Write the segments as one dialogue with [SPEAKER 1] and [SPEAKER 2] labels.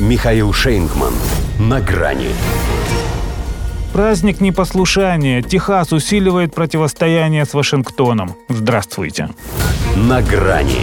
[SPEAKER 1] Михаил Шейнгман. На грани.
[SPEAKER 2] Праздник непослушания. Техас усиливает противостояние с Вашингтоном. Здравствуйте.
[SPEAKER 1] На грани.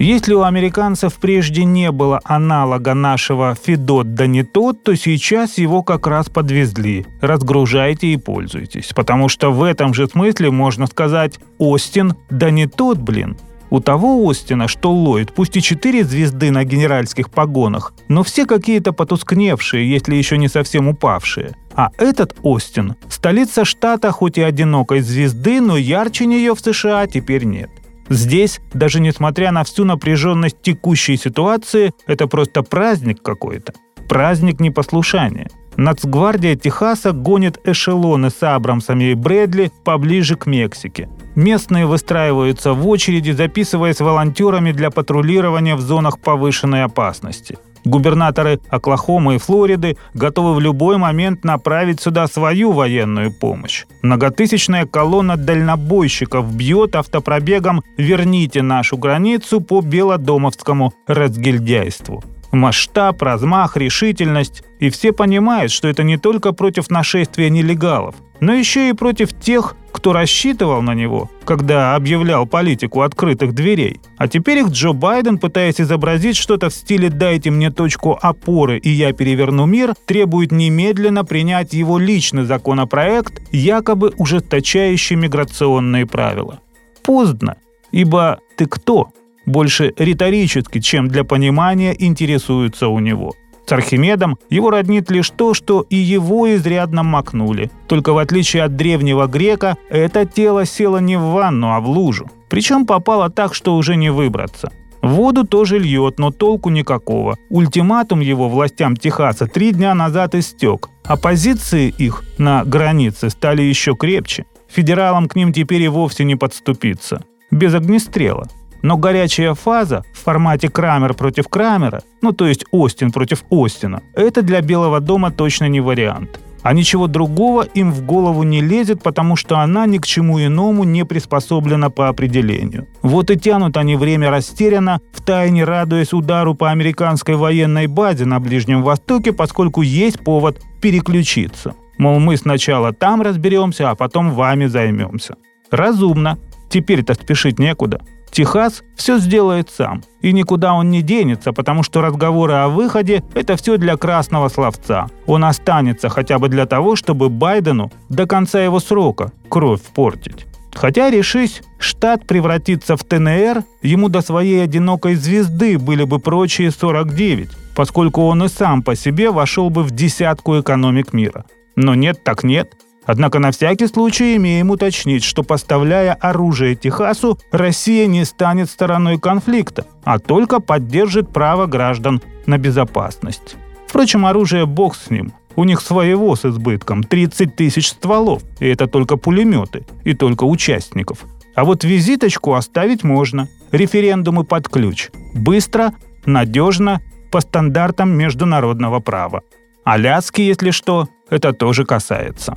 [SPEAKER 2] Если у американцев прежде не было аналога нашего «Федот да не тот», то сейчас его как раз подвезли. Разгружайте и пользуйтесь. Потому что в этом же смысле можно сказать «Остин да не тот, блин». У того Остина, что Ллойд, пусть и четыре звезды на генеральских погонах, но все какие-то потускневшие, если еще не совсем упавшие. А этот Остин – столица штата хоть и одинокой звезды, но ярче нее в США теперь нет. Здесь, даже несмотря на всю напряженность текущей ситуации, это просто праздник какой-то. Праздник непослушания. Нацгвардия Техаса гонит эшелоны с Абрамсами и Брэдли поближе к Мексике. Местные выстраиваются в очереди, записываясь волонтерами для патрулирования в зонах повышенной опасности. Губернаторы Оклахомы и Флориды готовы в любой момент направить сюда свою военную помощь. Многотысячная колонна дальнобойщиков бьет автопробегом «Верните нашу границу» по белодомовскому разгильдяйству. Масштаб, размах, решительность. И все понимают, что это не только против нашествия нелегалов, но еще и против тех, кто рассчитывал на него, когда объявлял политику открытых дверей. А теперь их Джо Байден, пытаясь изобразить что-то в стиле «дайте мне точку опоры, и я переверну мир», требует немедленно принять его личный законопроект, якобы ужесточающий миграционные правила. Поздно, ибо ты кто? Больше риторически, чем для понимания, интересуются у него – с Архимедом его роднит лишь то, что и его изрядно макнули. Только в отличие от древнего грека, это тело село не в ванну, а в лужу. Причем попало так, что уже не выбраться. Воду тоже льет, но толку никакого. Ультиматум его властям Техаса три дня назад истек, а позиции их на границе стали еще крепче. Федералам к ним теперь и вовсе не подступиться. Без огнестрела. Но горячая фаза в формате Крамер против Крамера, ну то есть Остин против Остина, это для Белого дома точно не вариант. А ничего другого им в голову не лезет, потому что она ни к чему иному не приспособлена по определению. Вот и тянут они время растерянно, втайне радуясь удару по американской военной базе на Ближнем Востоке, поскольку есть повод переключиться. Мол, мы сначала там разберемся, а потом вами займемся. Разумно. Теперь-то спешить некуда. Техас все сделает сам. И никуда он не денется, потому что разговоры о выходе – это все для красного словца. Он останется хотя бы для того, чтобы Байдену до конца его срока кровь портить. Хотя, решись, штат превратится в ТНР, ему до своей одинокой звезды были бы прочие 49, поскольку он и сам по себе вошел бы в десятку экономик мира. Но нет так нет – Однако на всякий случай имеем уточнить, что поставляя оружие Техасу, Россия не станет стороной конфликта, а только поддержит право граждан на безопасность. Впрочем, оружие бог с ним. У них своего с избытком 30 тысяч стволов, и это только пулеметы, и только участников. А вот визиточку оставить можно. Референдумы под ключ. Быстро, надежно, по стандартам международного права. Аляски, если что, это тоже касается.